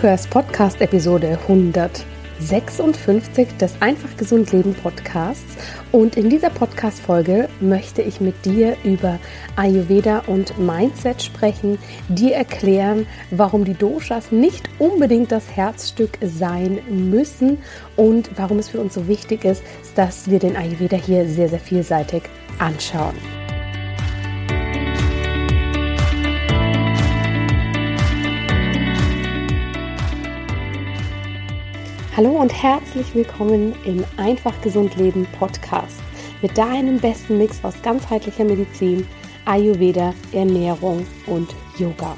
Du hörst Podcast Episode 156 des Einfach Gesund Leben Podcasts und in dieser Podcast Folge möchte ich mit dir über Ayurveda und Mindset sprechen, dir erklären, warum die Doshas nicht unbedingt das Herzstück sein müssen und warum es für uns so wichtig ist, dass wir den Ayurveda hier sehr sehr vielseitig anschauen. Hallo und herzlich willkommen im Einfach Gesund Leben Podcast mit deinem besten Mix aus ganzheitlicher Medizin, Ayurveda, Ernährung und Yoga.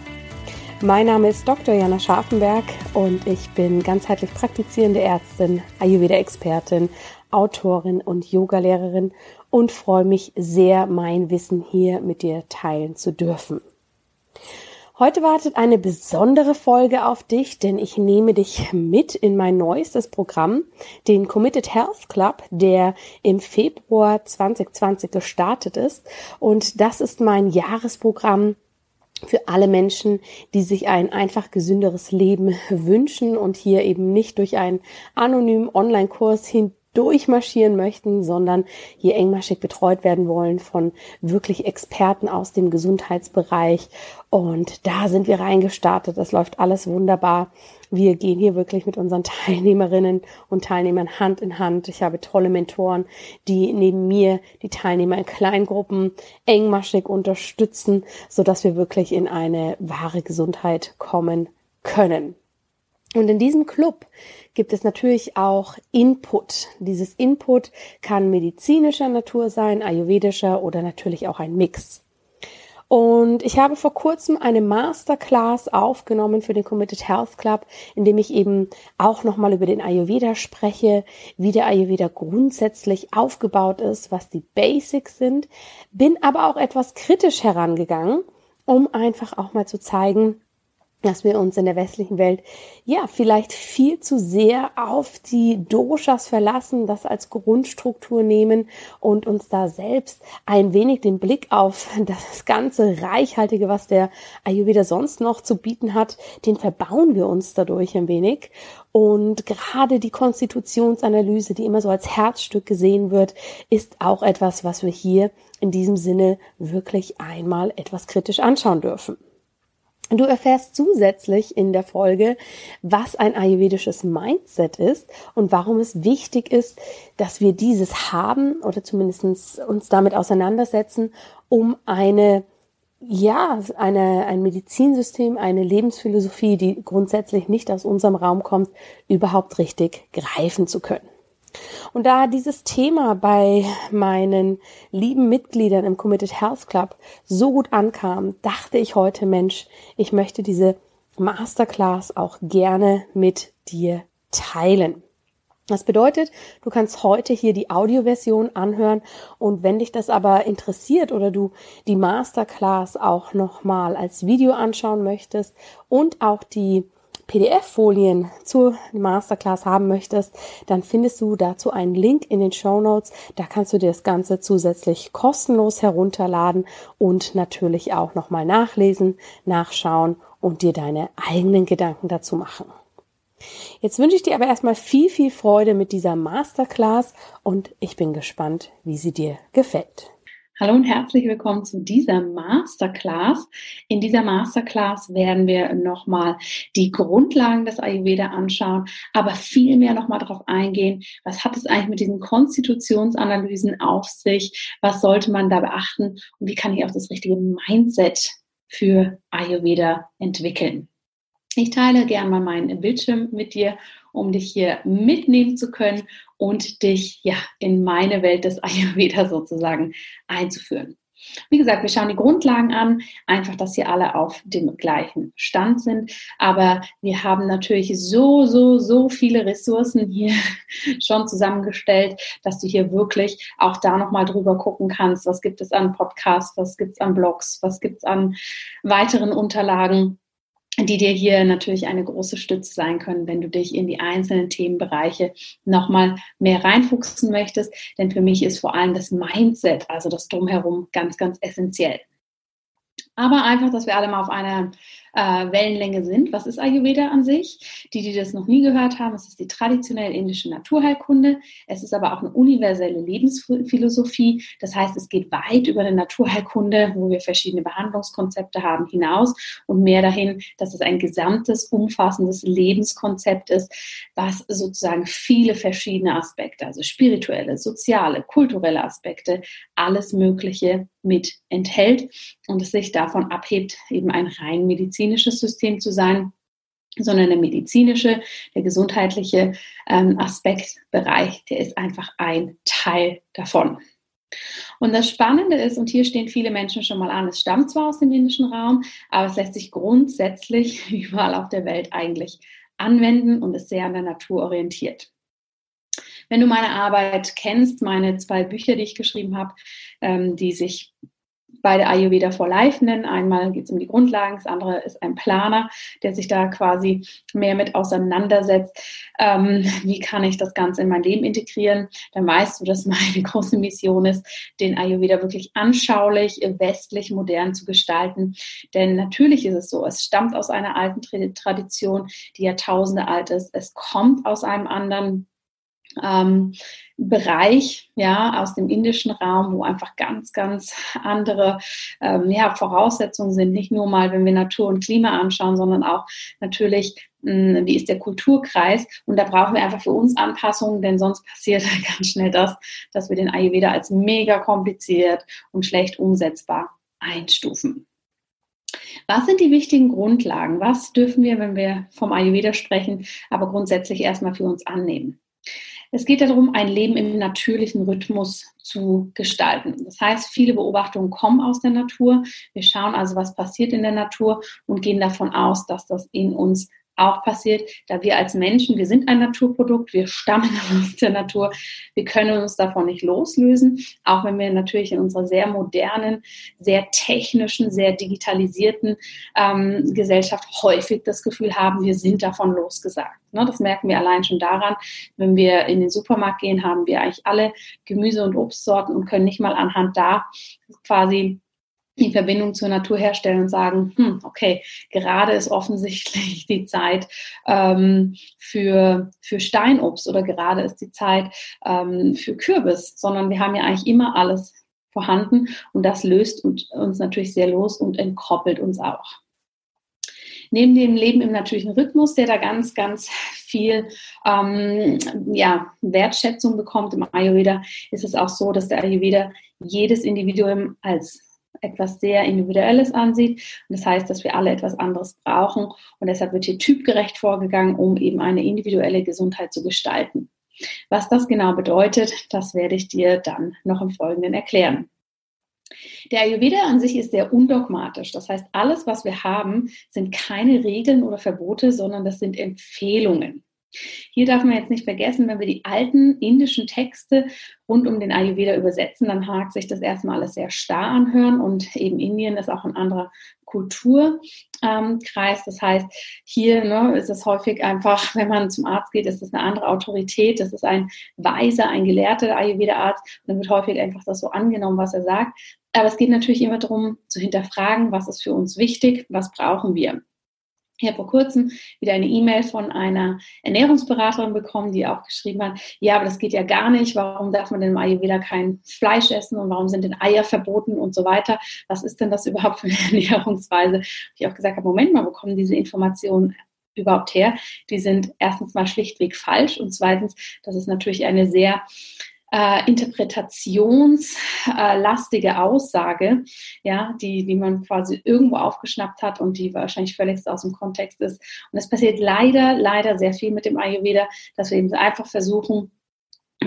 Mein Name ist Dr. Jana Scharfenberg und ich bin ganzheitlich praktizierende Ärztin, Ayurveda-Expertin, Autorin und Yogalehrerin und freue mich sehr, mein Wissen hier mit dir teilen zu dürfen. Heute wartet eine besondere Folge auf dich, denn ich nehme dich mit in mein neuestes Programm, den Committed Health Club, der im Februar 2020 gestartet ist. Und das ist mein Jahresprogramm für alle Menschen, die sich ein einfach gesünderes Leben wünschen und hier eben nicht durch einen anonymen Online-Kurs hin durchmarschieren möchten, sondern hier engmaschig betreut werden wollen von wirklich Experten aus dem Gesundheitsbereich. Und da sind wir reingestartet. Das läuft alles wunderbar. Wir gehen hier wirklich mit unseren Teilnehmerinnen und Teilnehmern Hand in Hand. Ich habe tolle Mentoren, die neben mir die Teilnehmer in Kleingruppen engmaschig unterstützen, so dass wir wirklich in eine wahre Gesundheit kommen können. Und in diesem Club gibt es natürlich auch Input. Dieses Input kann medizinischer Natur sein, ayurvedischer oder natürlich auch ein Mix. Und ich habe vor kurzem eine Masterclass aufgenommen für den Committed Health Club, in dem ich eben auch nochmal über den Ayurveda spreche, wie der Ayurveda grundsätzlich aufgebaut ist, was die Basics sind, bin aber auch etwas kritisch herangegangen, um einfach auch mal zu zeigen, dass wir uns in der westlichen Welt ja vielleicht viel zu sehr auf die Doshas verlassen, das als Grundstruktur nehmen und uns da selbst ein wenig den Blick auf das ganze Reichhaltige, was der Ayurveda sonst noch zu bieten hat, den verbauen wir uns dadurch ein wenig. Und gerade die Konstitutionsanalyse, die immer so als Herzstück gesehen wird, ist auch etwas, was wir hier in diesem Sinne wirklich einmal etwas kritisch anschauen dürfen. Du erfährst zusätzlich in der Folge, was ein ayurvedisches Mindset ist und warum es wichtig ist, dass wir dieses haben oder zumindest uns damit auseinandersetzen, um eine ja, eine, ein Medizinsystem, eine Lebensphilosophie, die grundsätzlich nicht aus unserem Raum kommt, überhaupt richtig greifen zu können. Und da dieses Thema bei meinen lieben Mitgliedern im Committed Health Club so gut ankam, dachte ich heute, Mensch, ich möchte diese Masterclass auch gerne mit dir teilen. Das bedeutet, du kannst heute hier die Audioversion anhören und wenn dich das aber interessiert oder du die Masterclass auch nochmal als Video anschauen möchtest und auch die PDF-Folien zur Masterclass haben möchtest, dann findest du dazu einen Link in den Show Notes. Da kannst du dir das Ganze zusätzlich kostenlos herunterladen und natürlich auch nochmal nachlesen, nachschauen und dir deine eigenen Gedanken dazu machen. Jetzt wünsche ich dir aber erstmal viel, viel Freude mit dieser Masterclass und ich bin gespannt, wie sie dir gefällt. Hallo und herzlich willkommen zu dieser Masterclass. In dieser Masterclass werden wir nochmal die Grundlagen des Ayurveda anschauen, aber viel mehr nochmal darauf eingehen, was hat es eigentlich mit diesen Konstitutionsanalysen auf sich, was sollte man da beachten und wie kann ich auch das richtige Mindset für Ayurveda entwickeln. Ich teile gerne mal meinen Bildschirm mit dir, um dich hier mitnehmen zu können und dich ja in meine Welt des Ayurveda sozusagen einzuführen. Wie gesagt, wir schauen die Grundlagen an, einfach, dass hier alle auf dem gleichen Stand sind. Aber wir haben natürlich so, so, so viele Ressourcen hier schon zusammengestellt, dass du hier wirklich auch da nochmal drüber gucken kannst, was gibt es an Podcasts, was gibt es an Blogs, was gibt es an weiteren Unterlagen die dir hier natürlich eine große Stütze sein können, wenn du dich in die einzelnen Themenbereiche nochmal mehr reinfuchsen möchtest. Denn für mich ist vor allem das Mindset, also das Drumherum, ganz, ganz essentiell. Aber einfach, dass wir alle mal auf einer äh, Wellenlänge sind. Was ist Ayurveda an sich? Die, die das noch nie gehört haben, es ist die traditionelle indische Naturheilkunde. Es ist aber auch eine universelle Lebensphilosophie. Das heißt, es geht weit über eine Naturheilkunde, wo wir verschiedene Behandlungskonzepte haben, hinaus und mehr dahin, dass es ein gesamtes, umfassendes Lebenskonzept ist, was sozusagen viele verschiedene Aspekte, also spirituelle, soziale, kulturelle Aspekte, alles Mögliche mit enthält und es sich davon abhebt, eben ein rein medizinisches System zu sein, sondern der medizinische, der gesundheitliche ähm, Aspektbereich, der ist einfach ein Teil davon. Und das Spannende ist, und hier stehen viele Menschen schon mal an, es stammt zwar aus dem indischen Raum, aber es lässt sich grundsätzlich überall auf der Welt eigentlich anwenden und ist sehr an der Natur orientiert. Wenn du meine Arbeit kennst, meine zwei Bücher, die ich geschrieben habe, ähm, die sich beide Ayurveda for Life nennen. Einmal geht es um die Grundlagen, das andere ist ein Planer, der sich da quasi mehr mit auseinandersetzt. Ähm, wie kann ich das Ganze in mein Leben integrieren? Dann weißt du, dass meine große Mission ist, den Ayurveda wirklich anschaulich, westlich, modern zu gestalten. Denn natürlich ist es so, es stammt aus einer alten Tradition, die Jahrtausende alt ist. Es kommt aus einem anderen ähm, Bereich, ja, aus dem indischen Raum, wo einfach ganz, ganz andere ähm, ja, Voraussetzungen sind. Nicht nur mal, wenn wir Natur und Klima anschauen, sondern auch natürlich, mh, hm, wie ist der Kulturkreis? Und da brauchen wir einfach für uns Anpassungen, denn sonst passiert ganz schnell das, dass wir den Ayurveda als mega kompliziert und schlecht umsetzbar einstufen. Was sind die wichtigen Grundlagen? Was dürfen wir, wenn wir vom Ayurveda sprechen, aber grundsätzlich erstmal für uns annehmen? Es geht darum, ein Leben im natürlichen Rhythmus zu gestalten. Das heißt, viele Beobachtungen kommen aus der Natur. Wir schauen also, was passiert in der Natur und gehen davon aus, dass das in uns auch passiert, da wir als Menschen, wir sind ein Naturprodukt, wir stammen aus der Natur, wir können uns davon nicht loslösen, auch wenn wir natürlich in unserer sehr modernen, sehr technischen, sehr digitalisierten ähm, Gesellschaft häufig das Gefühl haben, wir sind davon losgesagt. Ne, das merken wir allein schon daran, wenn wir in den Supermarkt gehen, haben wir eigentlich alle Gemüse- und Obstsorten und können nicht mal anhand da quasi die Verbindung zur Natur herstellen und sagen, hm, okay, gerade ist offensichtlich die Zeit ähm, für, für Steinobst oder gerade ist die Zeit ähm, für Kürbis, sondern wir haben ja eigentlich immer alles vorhanden und das löst uns natürlich sehr los und entkoppelt uns auch. Neben dem Leben im natürlichen Rhythmus, der da ganz, ganz viel ähm, ja, Wertschätzung bekommt im Ayurveda, ist es auch so, dass der Ayurveda jedes Individuum als etwas sehr Individuelles ansieht. Und das heißt, dass wir alle etwas anderes brauchen. Und deshalb wird hier typgerecht vorgegangen, um eben eine individuelle Gesundheit zu gestalten. Was das genau bedeutet, das werde ich dir dann noch im Folgenden erklären. Der Ayurveda an sich ist sehr undogmatisch. Das heißt, alles, was wir haben, sind keine Regeln oder Verbote, sondern das sind Empfehlungen. Hier darf man jetzt nicht vergessen, wenn wir die alten indischen Texte rund um den Ayurveda übersetzen, dann hakt sich das erstmal alles sehr starr anhören und eben Indien ist auch ein anderer Kulturkreis. Das heißt, hier ne, ist es häufig einfach, wenn man zum Arzt geht, ist es eine andere Autorität. Das ist ein weiser, ein gelehrter Ayurveda-Arzt. Dann wird häufig einfach das so angenommen, was er sagt. Aber es geht natürlich immer darum, zu hinterfragen, was ist für uns wichtig, was brauchen wir. Ich habe vor kurzem wieder eine E-Mail von einer Ernährungsberaterin bekommen, die auch geschrieben hat, ja, aber das geht ja gar nicht. Warum darf man denn im Ayurveda kein Fleisch essen und warum sind denn Eier verboten und so weiter? Was ist denn das überhaupt für eine Ernährungsweise? Ich auch gesagt habe, Moment mal, wo kommen diese Informationen überhaupt her? Die sind erstens mal schlichtweg falsch und zweitens, das ist natürlich eine sehr äh, interpretationslastige Aussage, ja, die, die man quasi irgendwo aufgeschnappt hat und die wahrscheinlich völlig aus dem Kontext ist. Und es passiert leider, leider sehr viel mit dem Ayurveda, dass wir eben einfach versuchen,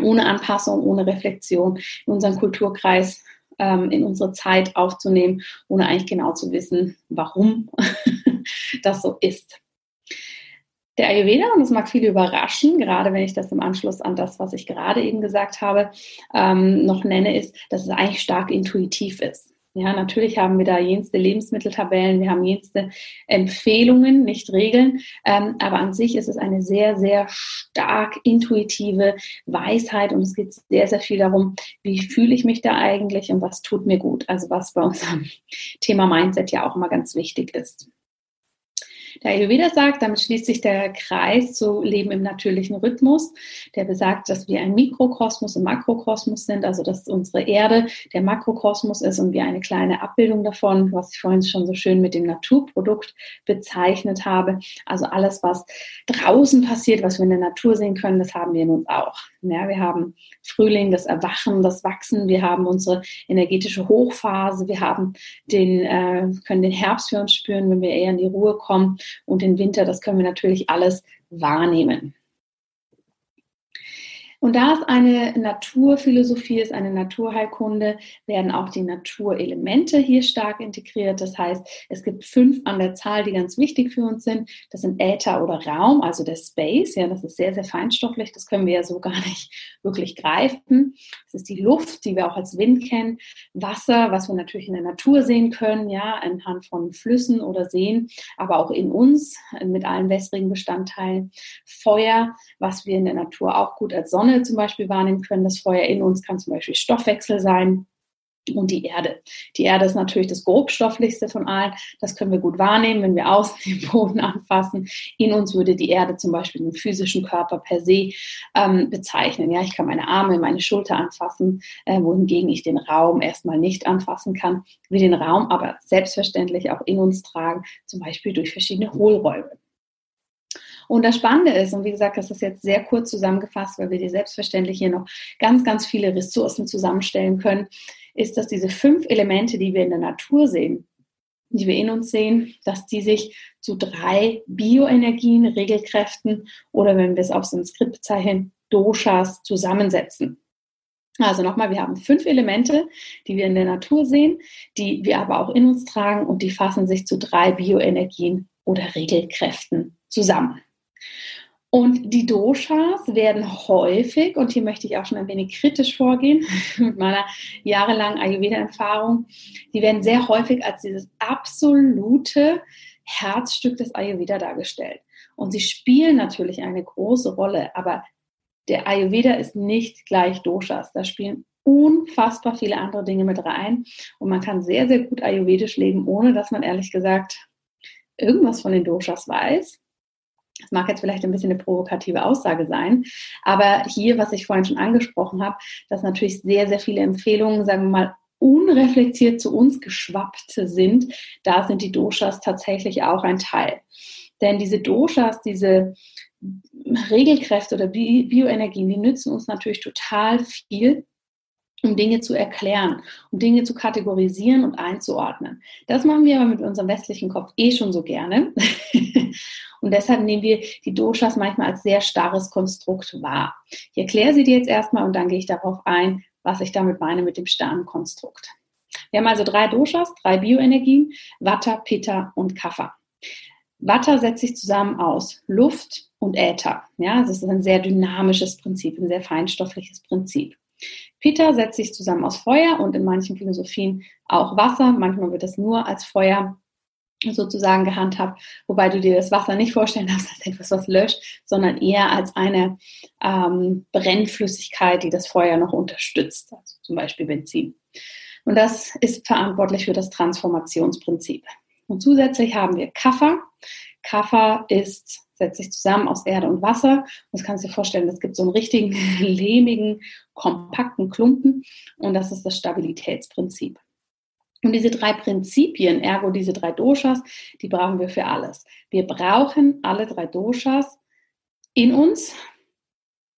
ohne Anpassung, ohne Reflexion in unseren Kulturkreis ähm, in unsere Zeit aufzunehmen, ohne eigentlich genau zu wissen, warum das so ist. Der Ayurveda, und das mag viele überraschen, gerade wenn ich das im Anschluss an das, was ich gerade eben gesagt habe, ähm, noch nenne, ist, dass es eigentlich stark intuitiv ist. Ja, natürlich haben wir da jenste Lebensmitteltabellen, wir haben jenste Empfehlungen, nicht Regeln, ähm, aber an sich ist es eine sehr, sehr stark intuitive Weisheit und es geht sehr, sehr viel darum, wie fühle ich mich da eigentlich und was tut mir gut. Also was bei unserem Thema Mindset ja auch immer ganz wichtig ist. Der Ayurveda sagt, damit schließt sich der Kreis zu Leben im natürlichen Rhythmus. Der besagt, dass wir ein Mikrokosmos und Makrokosmos sind, also dass unsere Erde der Makrokosmos ist und wir eine kleine Abbildung davon, was ich vorhin schon so schön mit dem Naturprodukt bezeichnet habe. Also alles, was draußen passiert, was wir in der Natur sehen können, das haben wir in uns auch. Ja, wir haben Frühling, das Erwachen, das Wachsen, wir haben unsere energetische Hochphase, wir haben den, äh, können den Herbst für uns spüren, wenn wir eher in die Ruhe kommen. Und den Winter, das können wir natürlich alles wahrnehmen. Und da es eine Naturphilosophie ist, eine Naturheilkunde, werden auch die Naturelemente hier stark integriert. Das heißt, es gibt fünf an der Zahl, die ganz wichtig für uns sind. Das sind Äther oder Raum, also der Space. Ja, das ist sehr, sehr feinstofflich. Das können wir ja so gar nicht wirklich greifen. Das ist die Luft, die wir auch als Wind kennen. Wasser, was wir natürlich in der Natur sehen können, ja, anhand von Flüssen oder Seen, aber auch in uns mit allen wässrigen Bestandteilen. Feuer, was wir in der Natur auch gut als Sonne Sonne zum Beispiel wahrnehmen können. Das Feuer in uns kann zum Beispiel Stoffwechsel sein. Und die Erde. Die Erde ist natürlich das grobstofflichste von allen. Das können wir gut wahrnehmen, wenn wir außen den Boden anfassen. In uns würde die Erde zum Beispiel den physischen Körper per se ähm, bezeichnen. Ja, ich kann meine Arme, meine Schulter anfassen, äh, wohingegen ich den Raum erstmal nicht anfassen kann. Wir den Raum aber selbstverständlich auch in uns tragen, zum Beispiel durch verschiedene Hohlräume. Und das Spannende ist, und wie gesagt, das ist jetzt sehr kurz zusammengefasst, weil wir dir selbstverständlich hier noch ganz, ganz viele Ressourcen zusammenstellen können, ist, dass diese fünf Elemente, die wir in der Natur sehen, die wir in uns sehen, dass die sich zu drei Bioenergien, Regelkräften oder wenn wir es auf Sanskrit bezeichnen, Doshas zusammensetzen. Also nochmal, wir haben fünf Elemente, die wir in der Natur sehen, die wir aber auch in uns tragen und die fassen sich zu drei Bioenergien oder Regelkräften zusammen. Und die Doshas werden häufig, und hier möchte ich auch schon ein wenig kritisch vorgehen mit meiner jahrelangen Ayurveda-Erfahrung, die werden sehr häufig als dieses absolute Herzstück des Ayurveda dargestellt. Und sie spielen natürlich eine große Rolle, aber der Ayurveda ist nicht gleich Doshas. Da spielen unfassbar viele andere Dinge mit rein. Und man kann sehr, sehr gut ayurvedisch leben, ohne dass man ehrlich gesagt irgendwas von den Doshas weiß. Das mag jetzt vielleicht ein bisschen eine provokative Aussage sein, aber hier, was ich vorhin schon angesprochen habe, dass natürlich sehr, sehr viele Empfehlungen, sagen wir mal, unreflektiert zu uns geschwappt sind, da sind die Doshas tatsächlich auch ein Teil. Denn diese Doshas, diese Regelkräfte oder Bioenergien, die nützen uns natürlich total viel, um Dinge zu erklären, um Dinge zu kategorisieren und einzuordnen. Das machen wir aber mit unserem westlichen Kopf eh schon so gerne. und deshalb nehmen wir die Doshas manchmal als sehr starres Konstrukt wahr. Ich erkläre sie dir jetzt erstmal und dann gehe ich darauf ein, was ich damit meine mit dem starren Konstrukt. Wir haben also drei Doshas, drei Bioenergien, Vata, Pitta und Kapha. Vata setzt sich zusammen aus Luft und Äther. Ja, das ist ein sehr dynamisches Prinzip, ein sehr feinstoffliches Prinzip. Pitta setzt sich zusammen aus Feuer und in manchen Philosophien auch Wasser. Manchmal wird das nur als Feuer sozusagen gehandhabt, wobei du dir das Wasser nicht vorstellen darfst als etwas, was löscht, sondern eher als eine ähm, Brennflüssigkeit, die das Feuer noch unterstützt, also zum Beispiel Benzin. Und das ist verantwortlich für das Transformationsprinzip. Und zusätzlich haben wir Kaffer. Kaffer ist setzt sich zusammen aus Erde und Wasser. Das kannst du dir vorstellen, das gibt so einen richtigen lehmigen, kompakten Klumpen und das ist das Stabilitätsprinzip. Und diese drei Prinzipien, ergo diese drei Doshas, die brauchen wir für alles. Wir brauchen alle drei Doshas in uns,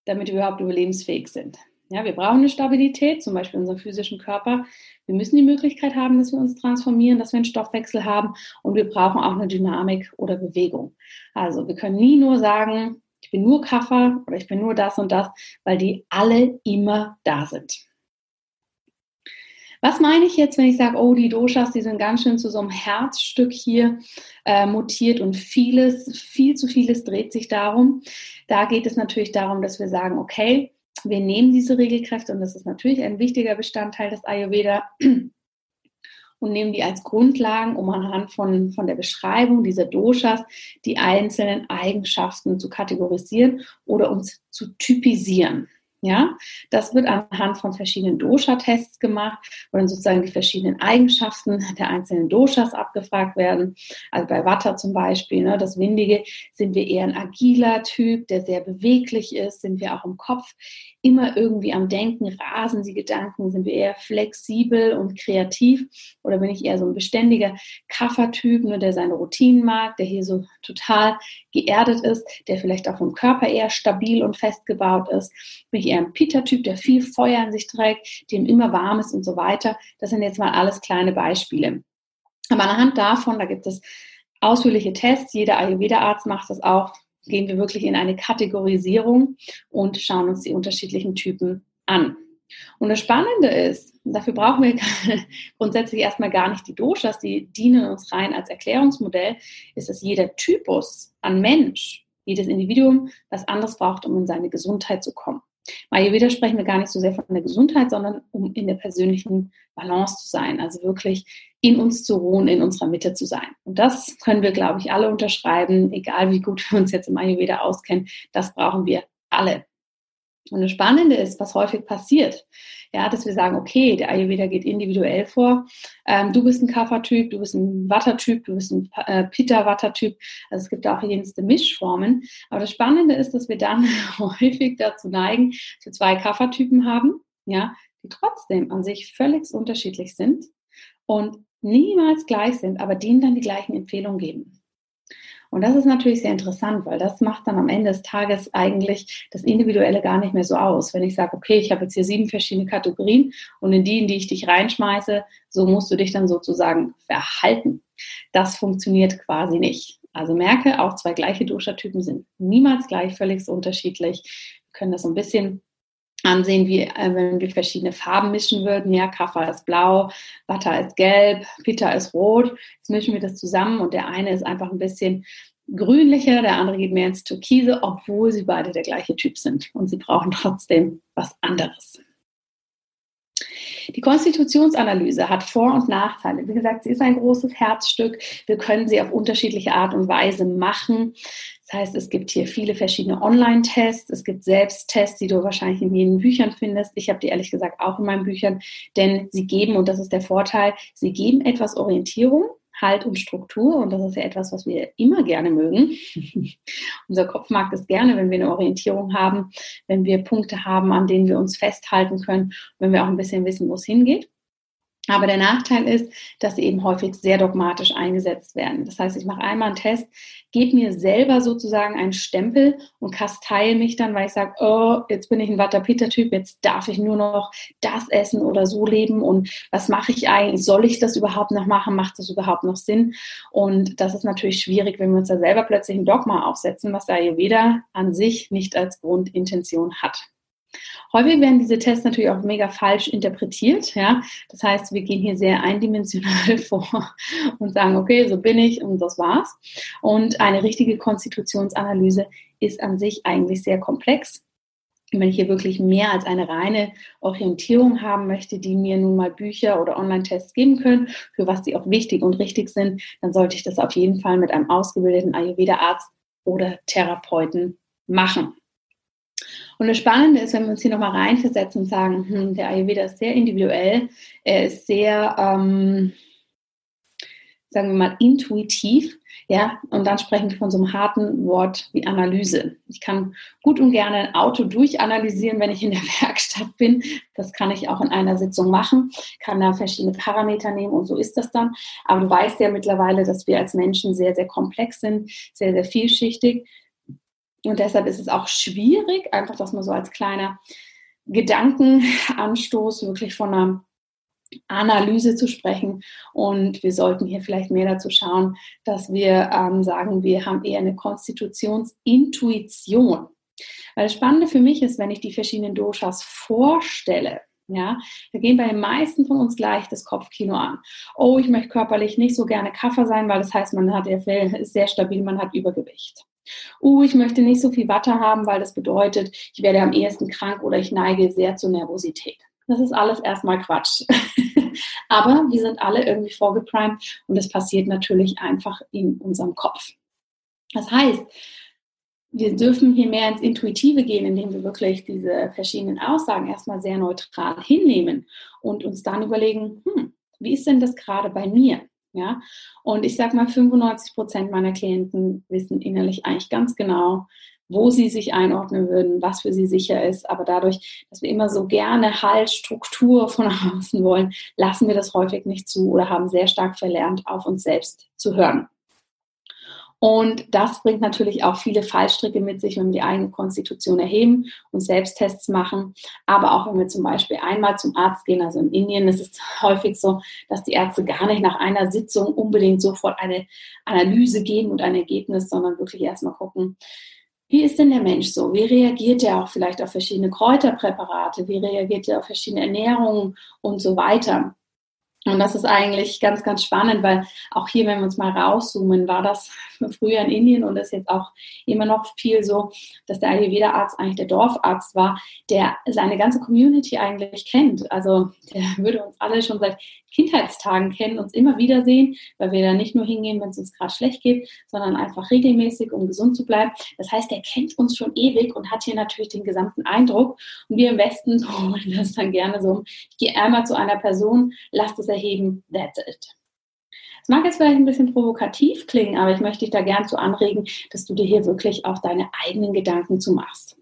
damit wir überhaupt überlebensfähig sind. Ja, wir brauchen eine Stabilität, zum Beispiel in unserem physischen Körper. Wir müssen die Möglichkeit haben, dass wir uns transformieren, dass wir einen Stoffwechsel haben und wir brauchen auch eine Dynamik oder Bewegung. Also wir können nie nur sagen, ich bin nur Kaffer oder ich bin nur das und das, weil die alle immer da sind. Was meine ich jetzt, wenn ich sage, oh, die Doshas, die sind ganz schön zu so einem Herzstück hier äh, mutiert und vieles, viel zu vieles dreht sich darum. Da geht es natürlich darum, dass wir sagen, okay, wir nehmen diese Regelkräfte, und das ist natürlich ein wichtiger Bestandteil des Ayurveda, und nehmen die als Grundlagen, um anhand von, von der Beschreibung dieser Doshas die einzelnen Eigenschaften zu kategorisieren oder uns zu typisieren. Ja, das wird anhand von verschiedenen Dosha-Tests gemacht, wo dann sozusagen die verschiedenen Eigenschaften der einzelnen Doshas abgefragt werden. Also bei Vata zum Beispiel, ne, das Windige, sind wir eher ein agiler Typ, der sehr beweglich ist, sind wir auch im Kopf immer irgendwie am Denken, rasen die Gedanken, sind wir eher flexibel und kreativ oder bin ich eher so ein beständiger Kaffertyp, ne, der seine Routinen mag, der hier so total geerdet ist, der vielleicht auch vom Körper eher stabil und festgebaut ist. Bin ich eher ein Peter-Typ, der viel Feuer in sich trägt, dem immer warm ist und so weiter. Das sind jetzt mal alles kleine Beispiele. Aber anhand davon, da gibt es ausführliche Tests, jeder Ayurveda-Arzt macht das auch, gehen wir wirklich in eine Kategorisierung und schauen uns die unterschiedlichen Typen an. Und das Spannende ist, dafür brauchen wir grundsätzlich erstmal gar nicht die Doshas, die dienen uns rein als Erklärungsmodell, ist, dass jeder Typus an Mensch, jedes Individuum was anderes braucht, um in seine Gesundheit zu kommen. Ayurveda sprechen wir gar nicht so sehr von der Gesundheit, sondern um in der persönlichen Balance zu sein, also wirklich in uns zu ruhen, in unserer Mitte zu sein. Und das können wir, glaube ich, alle unterschreiben, egal wie gut wir uns jetzt im Ayurveda auskennen, das brauchen wir alle. Und das Spannende ist, was häufig passiert, ja, dass wir sagen, okay, der Ayurveda geht individuell vor. Ähm, du bist ein Kapha-Typ, du bist ein Vata-Typ, du bist ein äh, Pitta-Vata-Typ. Also es gibt auch jenste Mischformen. Aber das Spannende ist, dass wir dann häufig dazu neigen, dass wir zwei Kapha-Typen haben, ja, die trotzdem an sich völlig unterschiedlich sind und niemals gleich sind, aber denen dann die gleichen Empfehlungen geben. Und das ist natürlich sehr interessant, weil das macht dann am Ende des Tages eigentlich das Individuelle gar nicht mehr so aus. Wenn ich sage, okay, ich habe jetzt hier sieben verschiedene Kategorien und in die, in die ich dich reinschmeiße, so musst du dich dann sozusagen verhalten. Das funktioniert quasi nicht. Also merke, auch zwei gleiche Dosha-Typen sind niemals gleich, völlig unterschiedlich. Wir können das so ein bisschen ansehen, wie äh, wenn wir verschiedene Farben mischen würden. Ja, Kaffa ist blau, Vata ist gelb, Pitta ist rot. Jetzt mischen wir das zusammen und der eine ist einfach ein bisschen grünlicher, der andere geht mehr ins Türkise, obwohl sie beide der gleiche Typ sind. Und sie brauchen trotzdem was anderes. Die Konstitutionsanalyse hat Vor- und Nachteile. Wie gesagt, sie ist ein großes Herzstück. Wir können sie auf unterschiedliche Art und Weise machen. Das heißt, es gibt hier viele verschiedene Online-Tests, es gibt Selbsttests, die du wahrscheinlich in jeden Büchern findest. Ich habe die ehrlich gesagt auch in meinen Büchern, denn sie geben, und das ist der Vorteil, sie geben etwas Orientierung, Halt und Struktur. Und das ist ja etwas, was wir immer gerne mögen. Unser Kopf mag es gerne, wenn wir eine Orientierung haben, wenn wir Punkte haben, an denen wir uns festhalten können, wenn wir auch ein bisschen wissen, wo es hingeht. Aber der Nachteil ist, dass sie eben häufig sehr dogmatisch eingesetzt werden. Das heißt, ich mache einmal einen Test, gebe mir selber sozusagen einen Stempel und kasteile mich dann, weil ich sage, oh, jetzt bin ich ein Vata-Pitta-Typ, jetzt darf ich nur noch das essen oder so leben und was mache ich eigentlich? Soll ich das überhaupt noch machen? Macht das überhaupt noch Sinn? Und das ist natürlich schwierig, wenn wir uns da selber plötzlich ein Dogma aufsetzen, was Ayurveda an sich nicht als Grundintention hat. Häufig werden diese Tests natürlich auch mega falsch interpretiert. Ja? Das heißt, wir gehen hier sehr eindimensional vor und sagen, okay, so bin ich und das war's. Und eine richtige Konstitutionsanalyse ist an sich eigentlich sehr komplex. Wenn ich hier wirklich mehr als eine reine Orientierung haben möchte, die mir nun mal Bücher oder Online-Tests geben können, für was die auch wichtig und richtig sind, dann sollte ich das auf jeden Fall mit einem ausgebildeten Ayurveda-Arzt oder Therapeuten machen. Und das Spannende ist, wenn wir uns hier nochmal reinversetzen und sagen, hm, der Ayurveda ist sehr individuell, er ist sehr, ähm, sagen wir mal, intuitiv, ja, und dann sprechen wir von so einem harten Wort wie Analyse. Ich kann gut und gerne ein Auto durchanalysieren, wenn ich in der Werkstatt bin. Das kann ich auch in einer Sitzung machen, kann da verschiedene Parameter nehmen und so ist das dann. Aber du weißt ja mittlerweile, dass wir als Menschen sehr, sehr komplex sind, sehr, sehr vielschichtig. Und deshalb ist es auch schwierig, einfach das mal so als kleiner Gedankenanstoß wirklich von einer Analyse zu sprechen. Und wir sollten hier vielleicht mehr dazu schauen, dass wir ähm, sagen, wir haben eher eine Konstitutionsintuition. Weil das Spannende für mich ist, wenn ich die verschiedenen Doshas vorstelle, ja, da gehen bei den meisten von uns gleich das Kopfkino an. Oh, ich möchte körperlich nicht so gerne Kaffer sein, weil das heißt, man hat, ist sehr stabil, man hat Übergewicht. Uh, ich möchte nicht so viel Watte haben, weil das bedeutet, ich werde am ehesten krank oder ich neige sehr zur Nervosität. Das ist alles erstmal Quatsch. Aber wir sind alle irgendwie vorgeprimed und das passiert natürlich einfach in unserem Kopf. Das heißt, wir dürfen hier mehr ins Intuitive gehen, indem wir wirklich diese verschiedenen Aussagen erstmal sehr neutral hinnehmen und uns dann überlegen, hm, wie ist denn das gerade bei mir? Ja, und ich sage mal, 95 Prozent meiner Klienten wissen innerlich eigentlich ganz genau, wo sie sich einordnen würden, was für sie sicher ist. Aber dadurch, dass wir immer so gerne Halt, Struktur von außen wollen, lassen wir das häufig nicht zu oder haben sehr stark verlernt, auf uns selbst zu hören. Und das bringt natürlich auch viele Fallstricke mit sich, wenn wir die eigene Konstitution erheben und Selbsttests machen. Aber auch wenn wir zum Beispiel einmal zum Arzt gehen, also in Indien ist es häufig so, dass die Ärzte gar nicht nach einer Sitzung unbedingt sofort eine Analyse geben und ein Ergebnis, sondern wirklich erstmal gucken, wie ist denn der Mensch so? Wie reagiert er auch vielleicht auf verschiedene Kräuterpräparate? Wie reagiert er auf verschiedene Ernährungen und so weiter? Und das ist eigentlich ganz, ganz spannend, weil auch hier, wenn wir uns mal rauszoomen, war das früher in Indien und ist jetzt auch immer noch viel so, dass der Ayurveda-Arzt eigentlich der Dorfarzt war, der seine ganze Community eigentlich kennt. Also der würde uns alle schon seit Kindheitstagen kennen, uns immer wieder sehen, weil wir da nicht nur hingehen, wenn es uns gerade schlecht geht, sondern einfach regelmäßig, um gesund zu bleiben. Das heißt, der kennt uns schon ewig und hat hier natürlich den gesamten Eindruck. Und wir im Westen holen das dann gerne so. Ich gehe einmal zu einer Person, lass das erheben, that's it. Es mag jetzt vielleicht ein bisschen provokativ klingen, aber ich möchte dich da gern zu anregen, dass du dir hier wirklich auch deine eigenen Gedanken zu machst.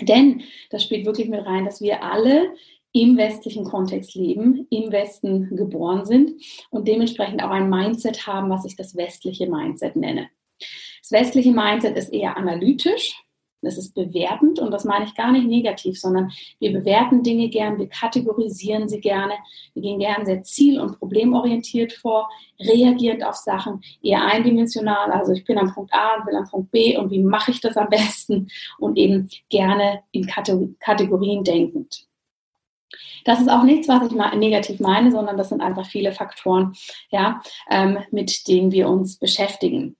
Denn das spielt wirklich mit rein, dass wir alle im westlichen Kontext leben, im Westen geboren sind und dementsprechend auch ein Mindset haben, was ich das westliche Mindset nenne. Das westliche Mindset ist eher analytisch, das ist bewertend und das meine ich gar nicht negativ, sondern wir bewerten Dinge gern, wir kategorisieren sie gerne, wir gehen gern sehr ziel- und problemorientiert vor, reagierend auf Sachen, eher eindimensional, also ich bin am Punkt A und will am Punkt B und wie mache ich das am besten und eben gerne in Kategorien denkend. Das ist auch nichts, was ich negativ meine, sondern das sind einfach viele Faktoren, ja, ähm, mit denen wir uns beschäftigen.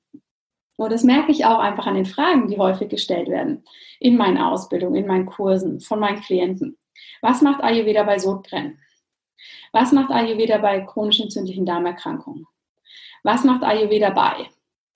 Und das merke ich auch einfach an den Fragen, die häufig gestellt werden in meinen Ausbildungen, in meinen Kursen, von meinen Klienten. Was macht Ayurveda bei Sodbrennen? Was macht Ayurveda bei chronisch entzündlichen Darmerkrankungen? Was macht Ayurveda bei?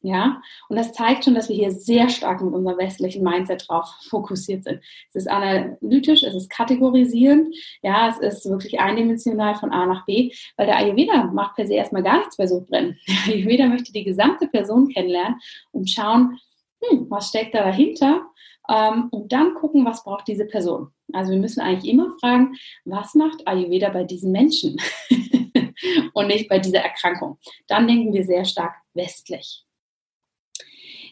Ja, und das zeigt schon, dass wir hier sehr stark mit unserem westlichen Mindset drauf fokussiert sind. Es ist analytisch, es ist kategorisierend, ja, es ist wirklich eindimensional von A nach B, weil der Ayurveda macht per se erstmal gar nichts bei Sodbrennen. Der Ayurveda möchte die gesamte Person kennenlernen und schauen, hm, was steckt da dahinter ähm, und dann gucken, was braucht diese Person. Also wir müssen eigentlich immer fragen, was macht Ayurveda bei diesen Menschen und nicht bei dieser Erkrankung. Dann denken wir sehr stark westlich.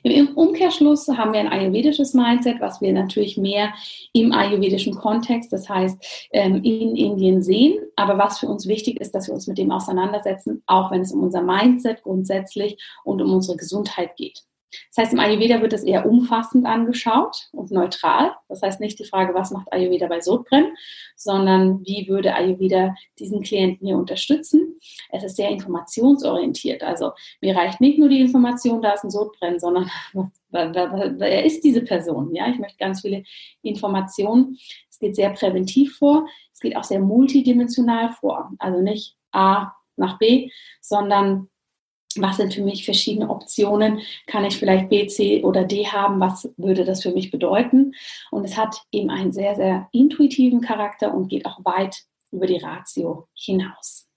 Im Umkehrschluss haben wir ein ayurvedisches Mindset, was wir natürlich mehr im ayurvedischen Kontext, das heißt ähm, in Indien sehen. Aber was für uns wichtig ist, dass wir uns mit dem auseinandersetzen, auch wenn es um unser Mindset grundsätzlich und um unsere Gesundheit geht. Das heißt, im Ayurveda wird es eher umfassend angeschaut und neutral. Das heißt nicht die Frage, was macht Ayurveda bei Sodbrennen, sondern wie würde Ayurveda diesen Klienten hier unterstützen. Es ist sehr informationsorientiert. Also mir reicht nicht nur die Information, da ist ein Sodbrennen, sondern wer ist diese Person? Ja, ich möchte ganz viele Informationen. Es geht sehr präventiv vor. Es geht auch sehr multidimensional vor. Also nicht A nach B, sondern was sind für mich verschiedene Optionen? Kann ich vielleicht B, C oder D haben? Was würde das für mich bedeuten? Und es hat eben einen sehr, sehr intuitiven Charakter und geht auch weit über die Ratio hinaus.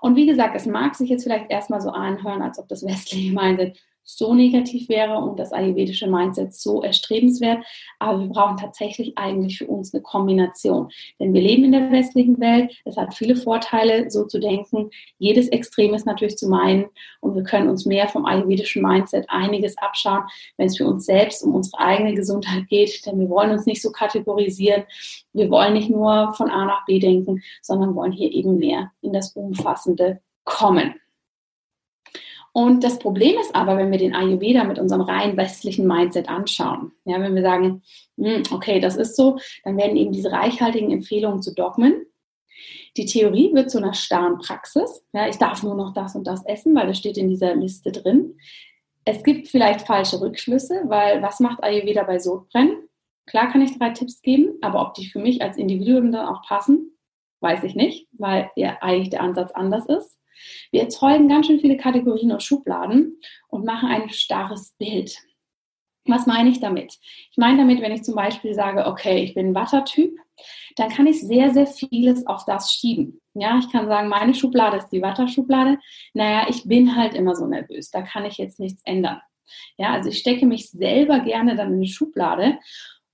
Und wie gesagt, es mag sich jetzt vielleicht erstmal so anhören, als ob das westliche Mindset so negativ wäre und das ayurvedische Mindset so erstrebenswert. Aber wir brauchen tatsächlich eigentlich für uns eine Kombination. Denn wir leben in der westlichen Welt. Es hat viele Vorteile, so zu denken. Jedes Extrem ist natürlich zu meinen. Und wir können uns mehr vom ayurvedischen Mindset einiges abschauen, wenn es für uns selbst um unsere eigene Gesundheit geht. Denn wir wollen uns nicht so kategorisieren. Wir wollen nicht nur von A nach B denken, sondern wollen hier eben mehr in das Umfassende kommen. Und das Problem ist aber, wenn wir den Ayurveda mit unserem rein westlichen Mindset anschauen, ja, wenn wir sagen, hm, okay, das ist so, dann werden eben diese reichhaltigen Empfehlungen zu Dogmen. Die Theorie wird zu einer starren Praxis. Ja, ich darf nur noch das und das essen, weil das steht in dieser Liste drin. Es gibt vielleicht falsche Rückschlüsse, weil was macht Ayurveda bei Sodbrennen? Klar kann ich drei Tipps geben, aber ob die für mich als Individuum dann auch passen, weiß ich nicht, weil ja eigentlich der Ansatz anders ist. Wir erzeugen ganz schön viele Kategorien und Schubladen und machen ein starres Bild. Was meine ich damit? Ich meine damit, wenn ich zum Beispiel sage, okay, ich bin Wattertyp, dann kann ich sehr, sehr vieles auf das schieben. Ja, ich kann sagen, meine Schublade ist die Watterschublade. Naja, ich bin halt immer so nervös, da kann ich jetzt nichts ändern. Ja, also ich stecke mich selber gerne dann in eine Schublade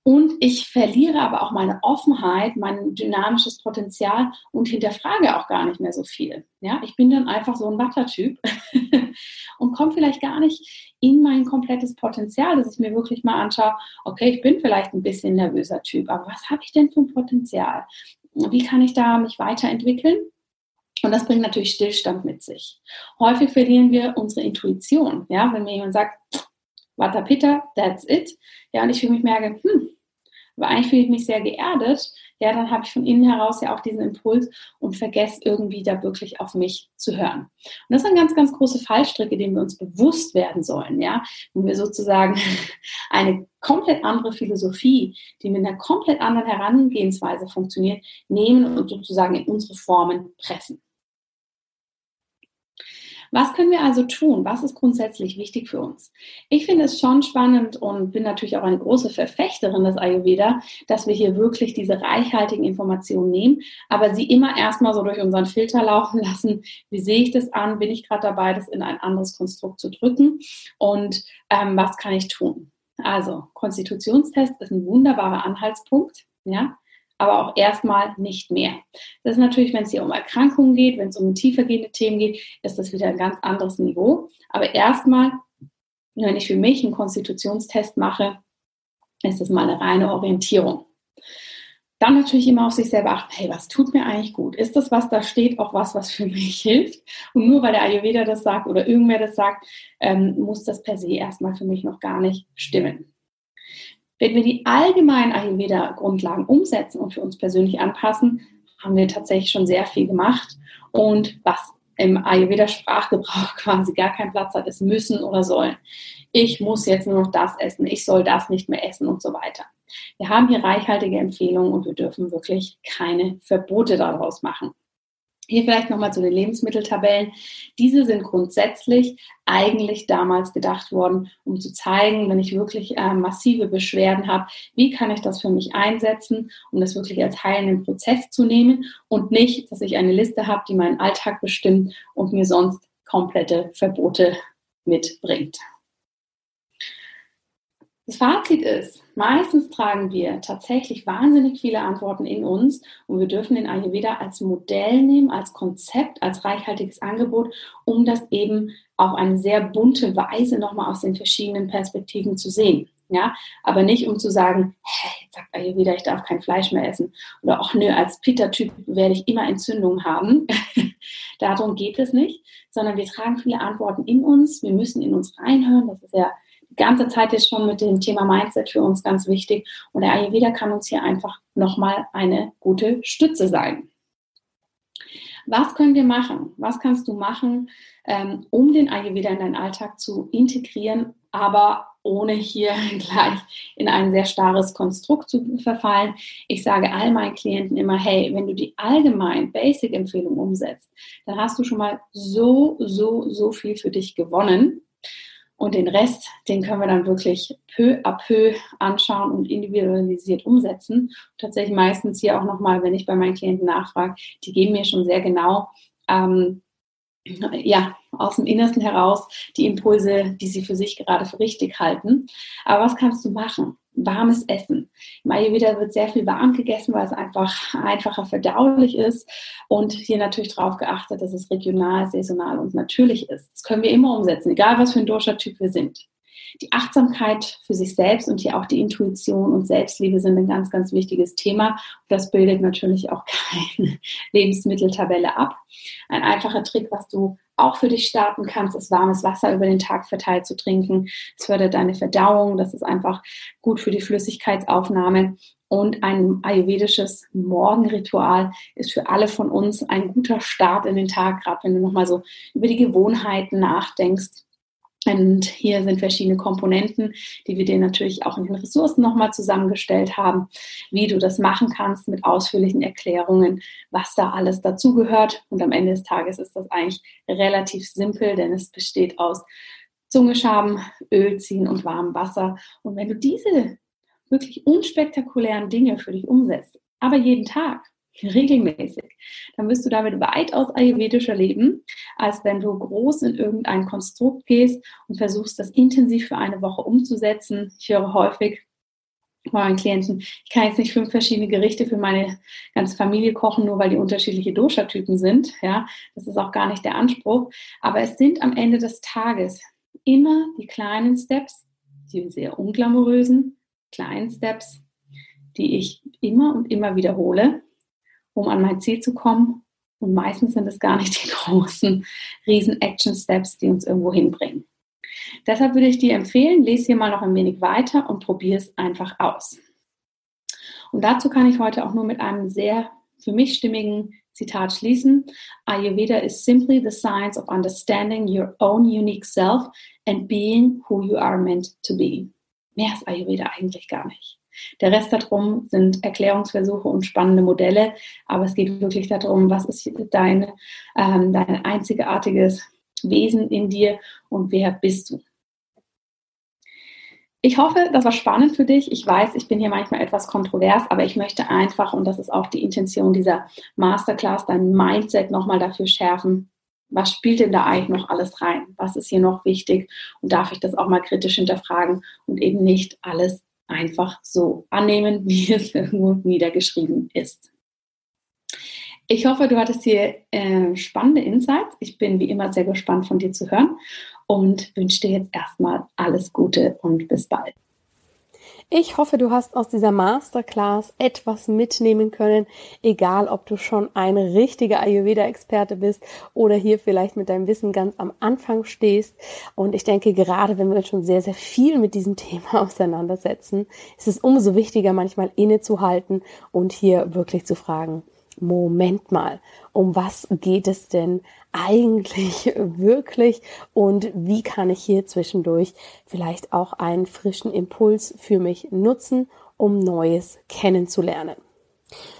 und ich verliere aber auch meine Offenheit, mein dynamisches Potenzial und hinterfrage auch gar nicht mehr so viel. Ja, ich bin dann einfach so ein Wattertyp und komme vielleicht gar nicht in mein komplettes Potenzial, dass ich mir wirklich mal anschaue, okay, ich bin vielleicht ein bisschen nervöser Typ, aber was habe ich denn für ein Potenzial? Wie kann ich da mich weiterentwickeln? Und das bringt natürlich Stillstand mit sich. Häufig verlieren wir unsere Intuition. Ja, wenn mir jemand sagt, Vata Pitta, that's it. Ja, und ich für mich merke, hm, aber eigentlich fühle ich mich sehr geerdet, ja, dann habe ich von innen heraus ja auch diesen Impuls und vergesse irgendwie da wirklich auf mich zu hören. Und das sind ganz, ganz große Fallstricke, denen wir uns bewusst werden sollen, ja, wo wir sozusagen eine komplett andere Philosophie, die mit einer komplett anderen Herangehensweise funktioniert, nehmen und sozusagen in unsere Formen pressen. Was können wir also tun? Was ist grundsätzlich wichtig für uns? Ich finde es schon spannend und bin natürlich auch eine große Verfechterin des Ayurveda, dass wir hier wirklich diese reichhaltigen Informationen nehmen, aber sie immer erstmal so durch unseren Filter laufen lassen. Wie sehe ich das an? Bin ich gerade dabei, das in ein anderes Konstrukt zu drücken? Und ähm, was kann ich tun? Also, Konstitutionstest ist ein wunderbarer Anhaltspunkt. Ja, aber auch erstmal nicht mehr. Das ist natürlich, wenn es hier um Erkrankungen geht, wenn es um tiefergehende Themen geht, ist das wieder ein ganz anderes Niveau. Aber erstmal, wenn ich für mich einen Konstitutionstest mache, ist das mal eine reine Orientierung. Dann natürlich immer auf sich selber achten, hey, was tut mir eigentlich gut? Ist das, was da steht, auch was, was für mich hilft? Und nur weil der Ayurveda das sagt oder irgendwer das sagt, ähm, muss das per se erstmal für mich noch gar nicht stimmen. Wenn wir die allgemeinen Ayurveda-Grundlagen umsetzen und für uns persönlich anpassen, haben wir tatsächlich schon sehr viel gemacht. Und was im Ayurveda-Sprachgebrauch quasi gar keinen Platz hat, ist müssen oder sollen. Ich muss jetzt nur noch das essen, ich soll das nicht mehr essen und so weiter. Wir haben hier reichhaltige Empfehlungen und wir dürfen wirklich keine Verbote daraus machen. Hier vielleicht nochmal zu den Lebensmitteltabellen. Diese sind grundsätzlich eigentlich damals gedacht worden, um zu zeigen, wenn ich wirklich äh, massive Beschwerden habe, wie kann ich das für mich einsetzen, um das wirklich als heilenden Prozess zu nehmen und nicht, dass ich eine Liste habe, die meinen Alltag bestimmt und mir sonst komplette Verbote mitbringt. Das Fazit ist, meistens tragen wir tatsächlich wahnsinnig viele Antworten in uns und wir dürfen den Ayurveda als Modell nehmen, als Konzept, als reichhaltiges Angebot, um das eben auf eine sehr bunte Weise nochmal aus den verschiedenen Perspektiven zu sehen. Ja, aber nicht um zu sagen, hey, jetzt sagt Ayurveda, ich darf kein Fleisch mehr essen. Oder auch nö, als Pitta-Typ werde ich immer Entzündungen haben. Darum geht es nicht, sondern wir tragen viele Antworten in uns. Wir müssen in uns reinhören. Das ist ja ganze Zeit jetzt schon mit dem Thema Mindset für uns ganz wichtig. Und der Ayurveda kann uns hier einfach nochmal eine gute Stütze sein. Was können wir machen? Was kannst du machen, ähm, um den Ayurveda in deinen Alltag zu integrieren, aber ohne hier gleich in ein sehr starres Konstrukt zu verfallen. Ich sage all meinen Klienten immer, hey, wenn du die allgemein Basic-Empfehlung umsetzt, dann hast du schon mal so, so, so viel für dich gewonnen. Und den Rest, den können wir dann wirklich peu à peu anschauen und individualisiert umsetzen. Und tatsächlich meistens hier auch nochmal, wenn ich bei meinen Klienten nachfrage, die geben mir schon sehr genau, ähm, ja, aus dem Innersten heraus die Impulse, die sie für sich gerade für richtig halten. Aber was kannst du machen? Warmes Essen. Im Ayurveda wird sehr viel warm gegessen, weil es einfach einfacher verdaulich ist und hier natürlich darauf geachtet, dass es regional, saisonal und natürlich ist. Das können wir immer umsetzen, egal was für ein Dosha-Typ wir sind. Die Achtsamkeit für sich selbst und hier auch die Intuition und Selbstliebe sind ein ganz, ganz wichtiges Thema. das bildet natürlich auch keine Lebensmitteltabelle ab. Ein einfacher Trick, was du auch für dich starten kannst, ist warmes Wasser über den Tag verteilt zu trinken. Es fördert deine Verdauung, das ist einfach gut für die Flüssigkeitsaufnahme. Und ein ayurvedisches Morgenritual ist für alle von uns ein guter Start in den Tag, gerade wenn du nochmal so über die Gewohnheiten nachdenkst und hier sind verschiedene Komponenten, die wir dir natürlich auch in den Ressourcen nochmal zusammengestellt haben, wie du das machen kannst mit ausführlichen Erklärungen, was da alles dazugehört. Und am Ende des Tages ist das eigentlich relativ simpel, denn es besteht aus Zunge schaben, Öl ziehen und warmem Wasser. Und wenn du diese wirklich unspektakulären Dinge für dich umsetzt, aber jeden Tag, regelmäßig, dann wirst du damit weitaus ayurvedischer leben, als wenn du groß in irgendein Konstrukt gehst und versuchst, das intensiv für eine Woche umzusetzen. Ich höre häufig, meinen Klienten, ich kann jetzt nicht fünf verschiedene Gerichte für meine ganze Familie kochen, nur weil die unterschiedliche Dosha-Typen sind. Ja, das ist auch gar nicht der Anspruch. Aber es sind am Ende des Tages immer die kleinen Steps, die sehr unglamourösen kleinen Steps, die ich immer und immer wiederhole, um an mein Ziel zu kommen. Und meistens sind es gar nicht die großen, riesen Action-Steps, die uns irgendwo hinbringen. Deshalb würde ich dir empfehlen, lese hier mal noch ein wenig weiter und probiere es einfach aus. Und dazu kann ich heute auch nur mit einem sehr für mich stimmigen Zitat schließen. Ayurveda is simply the science of understanding your own unique self and being who you are meant to be. Mehr ist Ayurveda eigentlich gar nicht. Der Rest darum sind Erklärungsversuche und spannende Modelle, aber es geht wirklich darum, was ist dein, ähm, dein einzigartiges Wesen in dir und wer bist du. Ich hoffe, das war spannend für dich. Ich weiß, ich bin hier manchmal etwas kontrovers, aber ich möchte einfach, und das ist auch die Intention dieser Masterclass, dein Mindset nochmal dafür schärfen. Was spielt denn da eigentlich noch alles rein? Was ist hier noch wichtig? Und darf ich das auch mal kritisch hinterfragen und eben nicht alles einfach so annehmen, wie es irgendwo niedergeschrieben ist. Ich hoffe, du hattest hier äh, spannende Insights. Ich bin wie immer sehr gespannt von dir zu hören und wünsche dir jetzt erstmal alles Gute und bis bald. Ich hoffe, du hast aus dieser Masterclass etwas mitnehmen können, egal ob du schon ein richtiger Ayurveda-Experte bist oder hier vielleicht mit deinem Wissen ganz am Anfang stehst. Und ich denke, gerade wenn wir uns schon sehr, sehr viel mit diesem Thema auseinandersetzen, ist es umso wichtiger, manchmal innezuhalten und hier wirklich zu fragen, Moment mal, um was geht es denn eigentlich wirklich und wie kann ich hier zwischendurch vielleicht auch einen frischen Impuls für mich nutzen, um Neues kennenzulernen.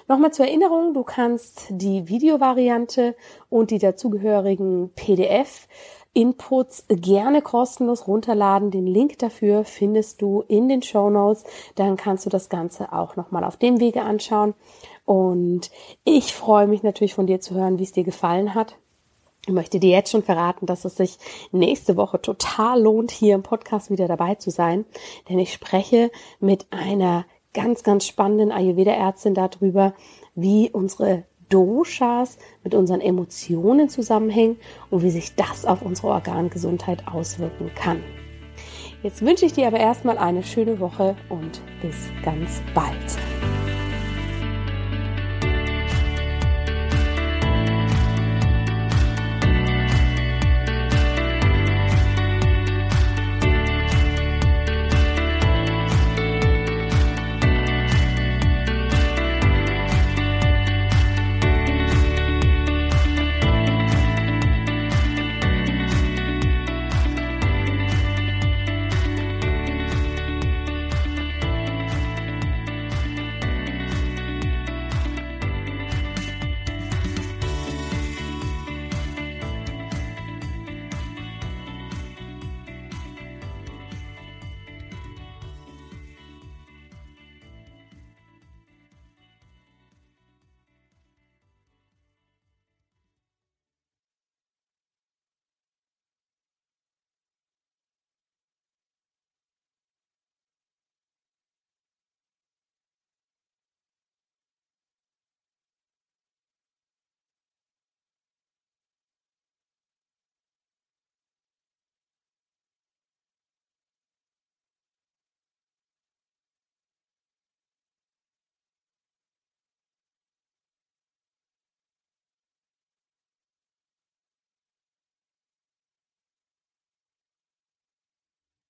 Nochmal zur Erinnerung, du kannst die Videovariante und die dazugehörigen PDF Inputs gerne kostenlos runterladen. Den Link dafür findest du in den Show Notes. Dann kannst du das Ganze auch nochmal auf dem Wege anschauen. Und ich freue mich natürlich von dir zu hören, wie es dir gefallen hat. Ich möchte dir jetzt schon verraten, dass es sich nächste Woche total lohnt, hier im Podcast wieder dabei zu sein, denn ich spreche mit einer ganz, ganz spannenden Ayurveda-Ärztin darüber, wie unsere Doshas mit unseren Emotionen zusammenhängen und wie sich das auf unsere Organgesundheit auswirken kann. Jetzt wünsche ich dir aber erstmal eine schöne Woche und bis ganz bald.